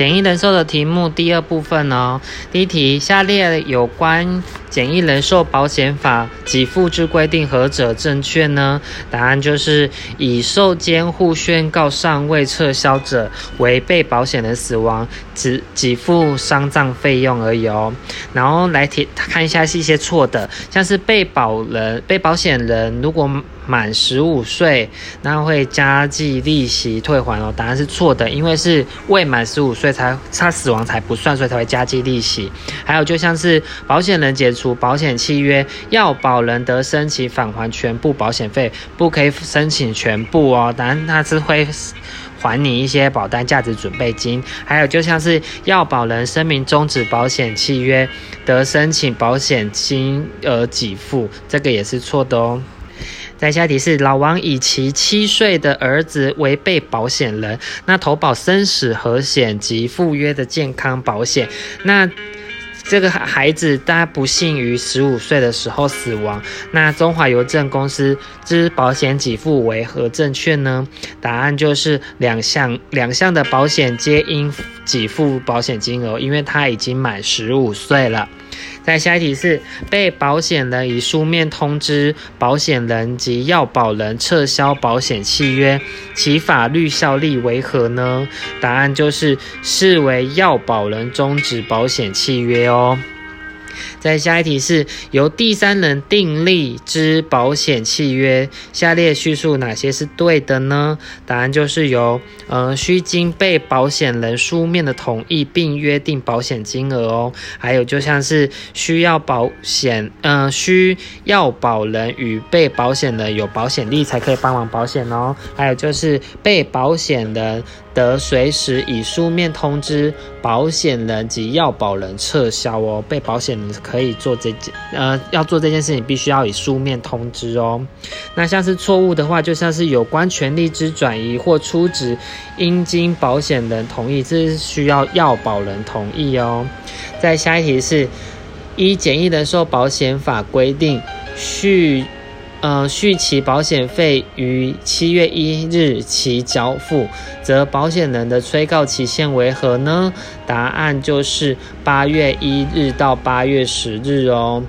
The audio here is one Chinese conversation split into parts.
简易人寿的题目第二部分哦。第一题，下列有关简易人寿保险法给付之规定何者正确呢？答案就是以受监护宣告尚未撤销者为被保险人死亡只给付丧葬费用而已哦。然后来提看一下是一些错的，像是被保人、被保险人如果满十五岁，那会加计利息退还哦。答案是错的，因为是未满十五岁才他死亡才不算，所以才会加计利息。还有就像是保险人解除保险契约，要保人得申请返还全部保险费，不可以申请全部哦。答案他是会还你一些保单价值准备金。还有就像是要保人声明终止保险契约，得申请保险金额给付，这个也是错的哦。在下题是老王以其七岁的儿子为被保险人，那投保生死和险及附约的健康保险，那这个孩子他不幸于十五岁的时候死亡，那中华邮政公司之保险给付为何正确呢？答案就是两项，两项的保险皆应给付保险金额，因为他已经满十五岁了。在下一题是被保险人以书面通知保险人及要保人撤销保险契约，其法律效力为何呢？答案就是视为要保人终止保险契约哦。在下一题是由第三人订立之保险契约，下列叙述哪些是对的呢？答案就是由呃需经被保险人书面的同意并约定保险金额哦，还有就像是需要保险呃需要保人与被保险人有保险利才可以帮忙保险哦，还有就是被保险人。得随时以书面通知保险人及要保人撤销哦。被保险人可以做这件，呃，要做这件事情必须要以书面通知哦。那像是错误的话，就像是有关权利之转移或出值，应经保险人同意，这是需要要保人同意哦。再下一题是，一简易人寿保险法规定，续。呃，续期保险费于七月一日起缴付，则保险人的催告期限为何呢？答案就是八月一日到八月十日哦。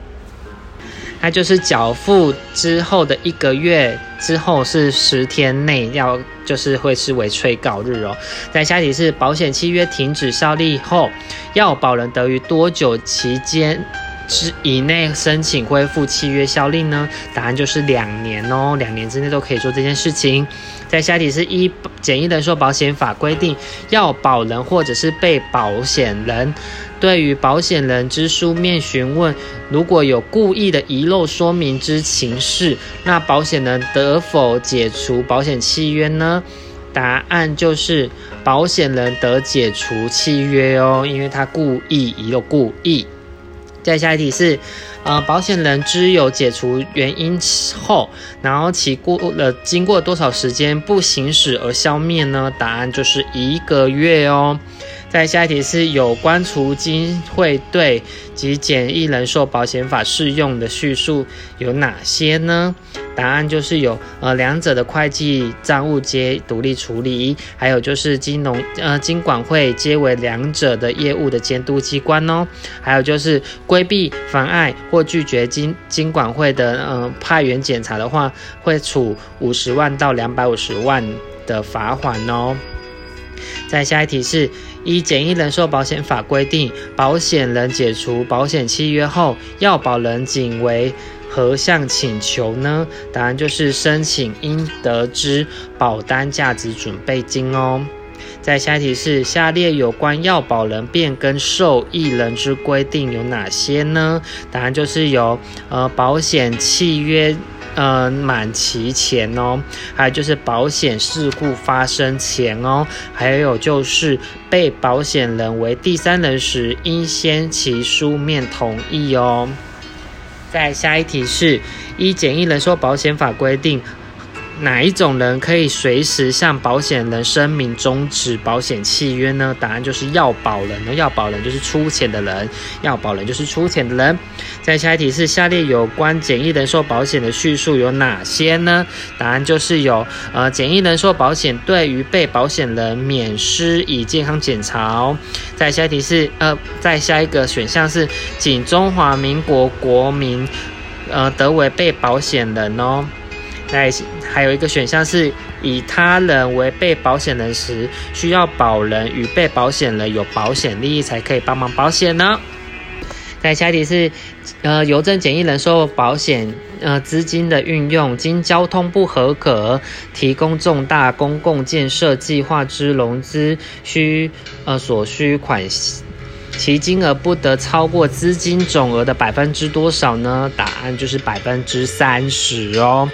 那就是缴付之后的一个月之后是十天内要，就是会视为催告日哦。在下题是保险契约停止效力后，要保人得于多久期间？之以内申请恢复契约效力呢？答案就是两年哦，两年之内都可以做这件事情。在下题是一简易人寿保险法规定，要保人或者是被保险人对于保险人之书面询问，如果有故意的遗漏说明之情事，那保险人得否解除保险契约呢？答案就是保险人得解除契约哦，因为他故意遗漏，故意。再下一题是，呃，保险人知有解除原因后，然后其过了经过多少时间不行使而消灭呢？答案就是一个月哦。再下一题是有关除金汇兑及简易人寿保险法适用的叙述有哪些呢？答案就是有，呃，两者的会计账务皆独立处理，还有就是金融，呃，金管会皆为两者的业务的监督机关哦，还有就是规避、妨碍或拒绝金金管会的，呃，派员检查的话，会处五十万到两百五十万的罚款哦。再下一题是，依简易人寿保险法规定，保险人解除保险契约后，要保人仅为。何项请求呢？答案就是申请应得之保单价值准备金哦。在下一题是下列有关要保人变更受益人之规定有哪些呢？答案就是有呃保险契约呃满期前哦，还有就是保险事故发生前哦，还有就是被保险人为第三人时应先其书面同意哦。再下一题是：一简易人寿保险法规定，哪一种人可以随时向保险人声明终止保险契约呢？答案就是要保人。要保人就是出钱的人，要保人就是出钱的人。在下一题是下列有关简易人寿保险的叙述有哪些呢？答案就是有呃，简易人寿保险对于被保险人免施以健康检查。在下一题是呃，在下一个选项是仅中华民国国民呃得为被保险人哦。在还有一个选项是以他人为被保险人时，需要保人与被保险人有保险利益才可以帮忙保险呢。在下一题是，呃，邮政简易人寿保险，呃，资金的运用，经交通部合格提供重大公共建设计划之融资需，呃，所需款，其金额不得超过资金总额的百分之多少呢？答案就是百分之三十哦。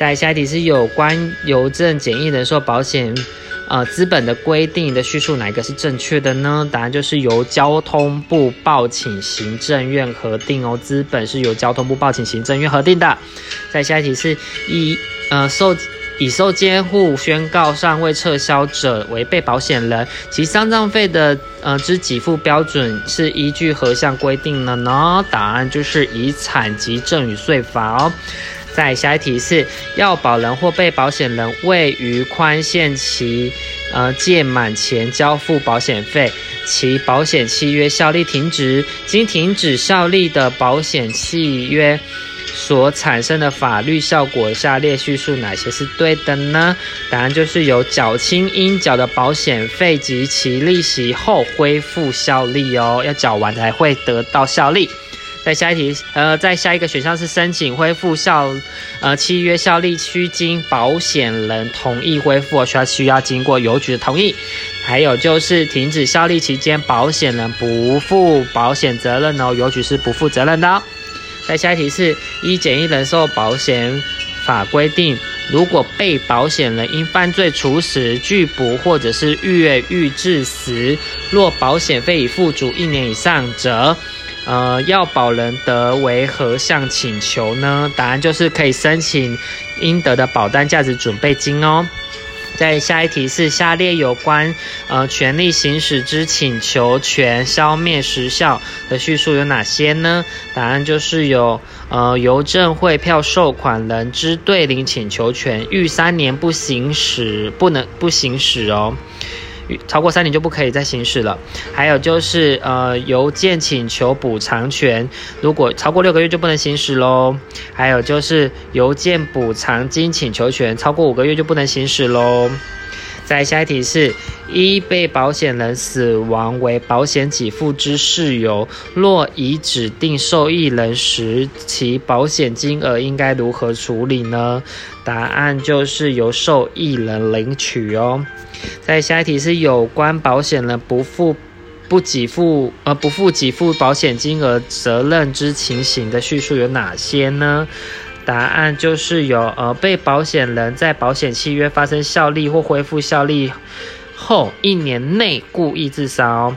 在下一题是有关邮政简易人寿保险，呃，资本的规定的叙述，哪一个是正确的呢？答案就是由交通部报请行政院核定哦，资本是由交通部报请行政院核定的。在下一题是以呃受已受监护宣告尚未撤销者为被保险人，其丧葬费的呃之给付标准是依据何项规定的呢？答案就是遗产及赠与税法哦。在下一题是要保人或被保险人未于宽限期，呃届满前交付保险费，其保险契约效力停止，经停止效力的保险契约所产生的法律效果，下列叙述哪些是对的呢？答案就是有缴清应缴的保险费及其利息后恢复效力哦，要缴完才会得到效力。在下一题，呃，在下一个选项是申请恢复效，呃，契约效力需经保险人同意恢复，需要需要经过邮局的同意。还有就是停止效力期间，保险人不负保险责任哦，邮局是不负责任的。在下一题是一简易人寿保险法规定，如果被保险人因犯罪处死、拒捕或者是越狱致死，若保险费已付足一年以上者。呃，要保人得为何项请求呢？答案就是可以申请应得的保单价值准备金哦。在下一题是下列有关呃权利行使之请求权消灭时效的叙述有哪些呢？答案就是有呃邮政汇票收款人之对领请求权逾三年不行使不能不行使哦。超过三年就不可以再行使了。还有就是，呃，邮件请求补偿权，如果超过六个月就不能行使喽。还有就是，邮件补偿金请求权超过五个月就不能行使喽。再下一题是：一被保险人死亡为保险给付之事由，若已指定受益人时，其保险金额应该如何处理呢？答案就是由受益人领取哦。在下一题是有关保险人不付不给付呃不付给付保险金额责任之情形的叙述有哪些呢？答案就是有呃被保险人在保险契约发生效力或恢复效力后一年内故意自杀哦，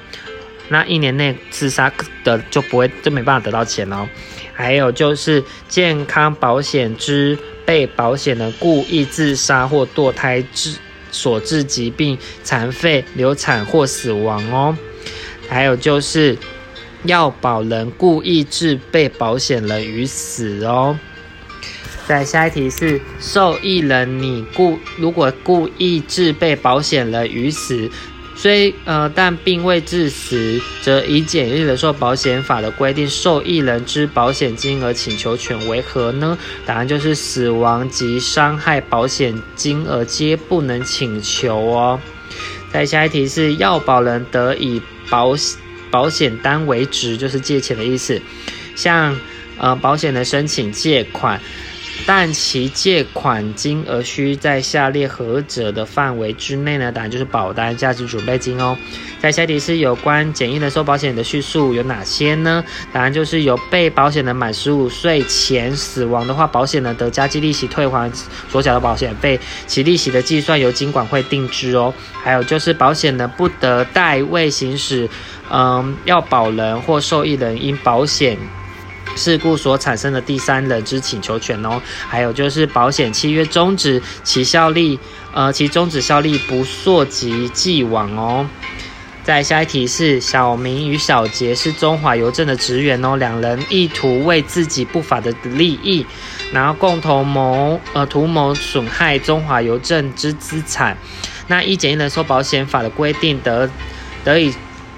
那一年内自杀的就不会就没办法得到钱哦。还有就是健康保险之被保险人故意自杀或堕胎之。所致疾病、残废、流产或死亡哦，还有就是要保人故意致被保险人于死哦。再下一题是受益人，你故如果故意致被保险人于死。虽呃，但并未致死，则以简易人寿保险法的规定，受益人之保险金额请求权为何呢？答案就是死亡及伤害保险金额皆不能请求哦。再下一题是要保人得以保保险单为值，就是借钱的意思，向呃保险人申请借款。但其借款金额需在下列何者的范围之内呢？答案就是保单价值准备金哦。在下题是有关简易人寿保险的叙述有哪些呢？答案就是有被保险人满十五岁前死亡的话，保险人得加计利息退还所缴的保险费，其利息的计算由金管会定制哦。还有就是保险人不得代位行使，嗯，要保人或受益人因保险。事故所产生的第三人之请求权哦。还有就是保险契约终止，其效力，呃，其终止效力不溯及既往哦。在下一题是小明与小杰是中华邮政的职员哦，两人意图为自己不法的利益，然后共同谋呃图谋损害中华邮政之资产。那一简易人寿保险法的规定得得以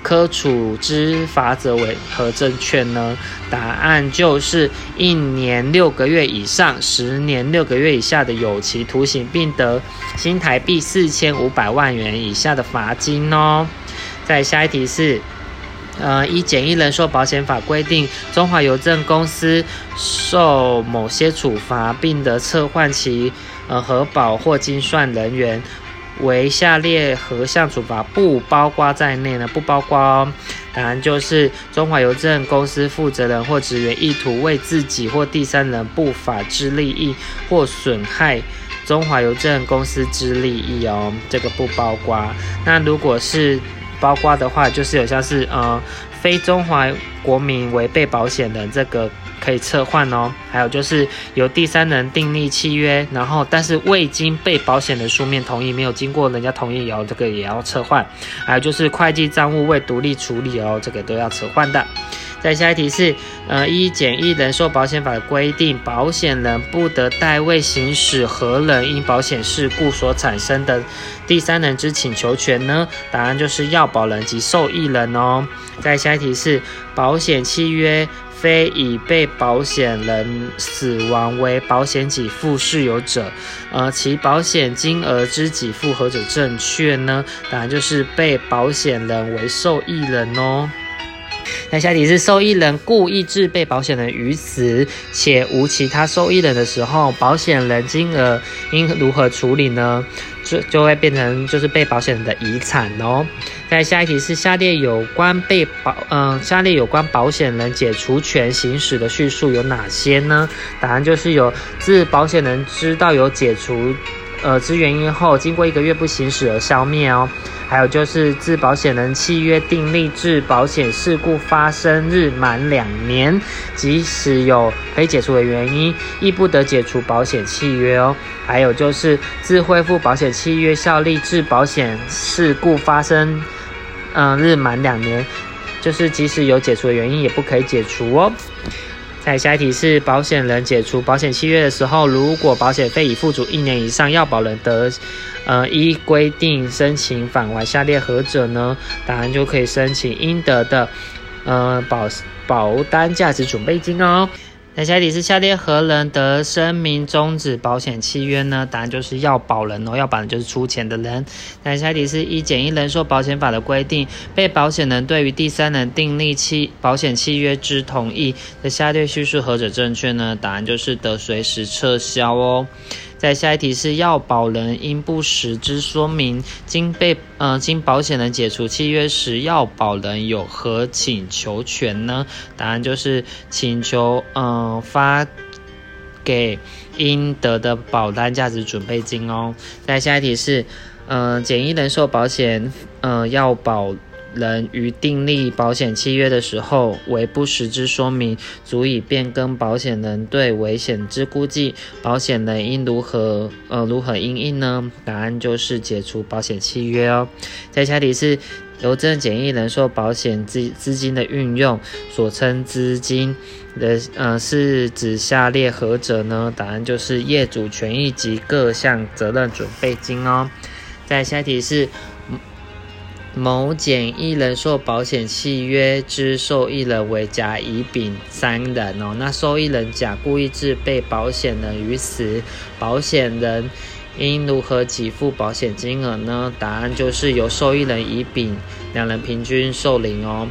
科处之罚则为何正确呢？答案就是一年六个月以上十年六个月以下的有期徒刑，并得新台币四千五百万元以下的罚金哦。再下一题是，呃，依简易人寿保险法规定，中华邮政公司受某些处罚，并得撤换其呃核保或精算人员，为下列何项处罚不包括在内呢？不包括哦。答案就是中华邮政公司负责人或职员意图为自己或第三人不法之利益或损害中华邮政公司之利益哦，这个不包括。那如果是包括的话，就是有像是呃非中华国民违背保险人，这个可以撤换哦。还有就是由第三人订立契约，然后但是未经被保险人书面同意，没有经过人家同意也要，这个也要撤换。还有就是会计账务未独立处理哦，这个都要撤换的。再下一题是，呃，一简易人寿保险法的规定，保险人不得代位行使何人因保险事故所产生的第三人之请求权呢？答案就是要保人及受益人哦。再下一题是，保险契约非以被保险人死亡为保险给付事由者，呃，其保险金额之给付何者正确呢？当然就是被保险人为受益人哦。那下题是受益人故意致被保险人于死，且无其他受益人的时候，保险人金额应如何处理呢？就就会变成就是被保险人的遗产哦。在下一题是下列有关被保嗯下列有关保险人解除权行使的叙述有哪些呢？答案就是有自保险人知道有解除呃之原因后，经过一个月不行使而消灭哦。还有就是自保险人契约订立至保险事故发生日满两年，即使有可以解除的原因，亦不得解除保险契约哦。还有就是自恢复保险契约效力至保险事故发生，嗯日满两年，就是即使有解除的原因，也不可以解除哦。再下一题是保险人解除保险契约的时候，如果保险费已付足一年以上，要保人得。呃，依规定申请返还下列何者呢？答案就可以申请应得的，呃，保保单价值准备金哦。那下题是下列何人得声明终止保险契约呢？答案就是要保人哦，要保人就是出钱的人。那下题是一简易人寿保险法的规定，被保险人对于第三人订立契保险契约之同意的下列叙述何者正确呢？答案就是得随时撤销哦。在下一题是要保人因不实之说明，经被呃经保险人解除契约时，要保人有何请求权呢？答案就是请求嗯发给应得的保单价值准备金哦。在下一题是嗯简易人寿保险嗯要保。人于订立保险契约的时候为不实之说明，足以变更保险人对危险之估计，保险人应如何呃如何应应呢？答案就是解除保险契约哦。在下题是邮政简易人寿保险资资金的运用，所称资金的呃是指下列何者呢？答案就是业主权益及各项责任准备金哦。在下题是。某简易人寿保险契约之受益人为甲、乙、丙三人哦。那受益人甲故意致被保险人于死，保险人应如何给付保险金额呢？答案就是由受益人乙、丙两人平均受领哦。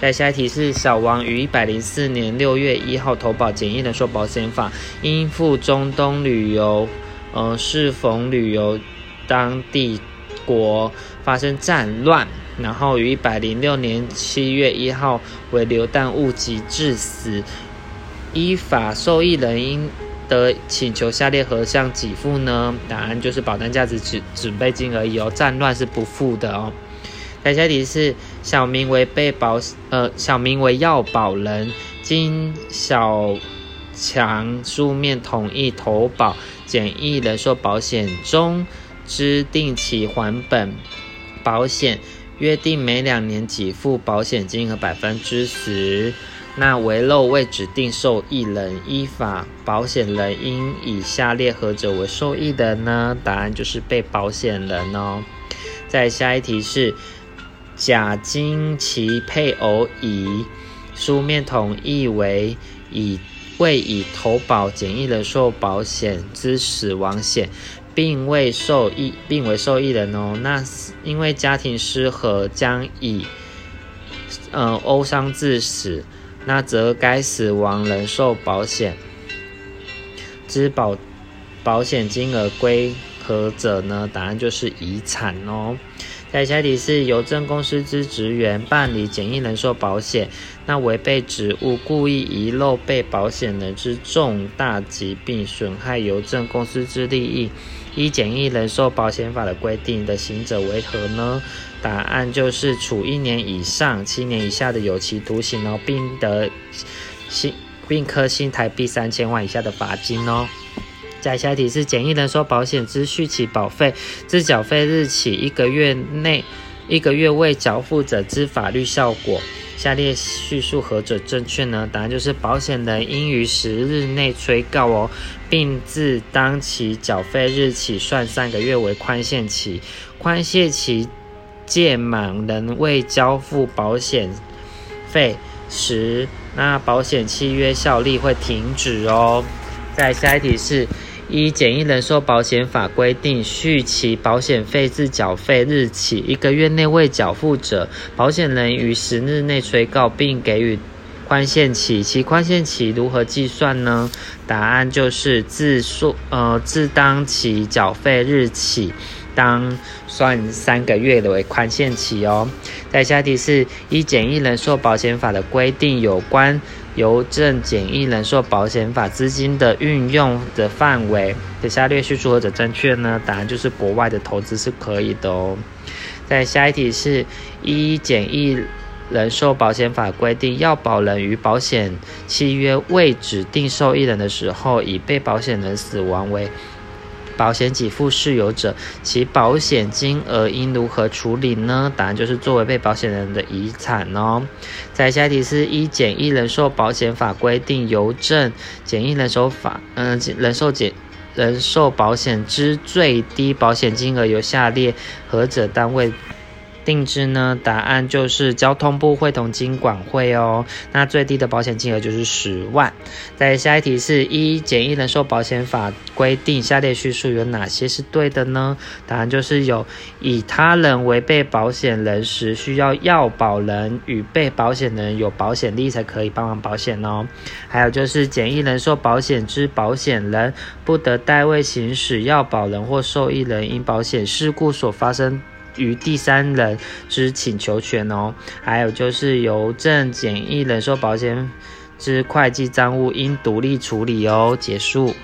在下一题是小王于一百零四年六月一号投保简易人寿保险法，因赴中东旅游，呃，适逢旅游当地。国发生战乱，然后于一百零六年七月一号为流弹误击致死。依法受益人应得请求下列何项给付呢？答案就是保单价值准准备金而已哦。战乱是不付的哦。下题是小明为被保呃小明为要保人，经小强书面同意投保简易人寿保险中之定期还本保险，约定每两年给付保险金额百分之十。那遗漏未指定受益人，依法保险人应以下列何者为受益人呢？答案就是被保险人哦。再下一题是，甲经其配偶乙书面同意为乙未以投保简易人寿保险之死亡险，并未受益，并为受益人哦。那因为家庭失和将以呃殴伤致死。那则该死亡人寿保险之保保险金额归何者呢？答案就是遗产哦。在下题是邮政公司之职员办理简易人寿保险，那违背职务故意遗漏被保险人之重大疾病，损害邮政公司之利益，依简易人寿保险法的规定的行者为何呢？答案就是处一年以上七年以下的有期徒刑哦，并得新并科新台币三千万以下的罚金哦。在下一题是简易人寿保险之续期保费自缴费日起一个月内一个月未缴付者之法律效果，下列叙述何者正确呢？答案就是保险人应于十日内催告哦，并自当期缴费日起算三个月为宽限期，宽限期届满仍未交付保险费时，那保险契约效力会停止哦。在下一题是。一简易人寿保险法规定，续期保险费自缴费日起一个月内未缴付者，保险人于十日内催告并给予宽限期。其宽限期如何计算呢？答案就是自数呃自当期缴费日起，当算三个月的为宽限期哦。再下题是一简易人寿保险法的规定，有关。邮政简易人寿保险法资金的运用的范围，的下列叙述或者正确呢？答案就是国外的投资是可以的哦。在下一题是一简易人寿保险法规定，要保人与保险契约未指定受益人的时候，以被保险人死亡为。保险给付事由者，其保险金额应如何处理呢？答案就是作为被保险人的遗产哦。在下题是一简易人寿保险法规定，邮政简易人寿法，嗯，人寿简人寿保险之最低保险金额由下列何者单位？定制呢？答案就是交通部会同金管会哦。那最低的保险金额就是十万。在下一题是一简易人寿保险法规定，下列叙述有哪些是对的呢？答案就是有以他人为被保险人时，需要要保人与被保险人有保险利益才可以帮忙保险哦。还有就是简易人寿保险之保险人不得代位行使要保人或受益人因保险事故所发生。于第三人之请求权哦，还有就是邮政简易人寿保险之会计账务应独立处理哦。结束。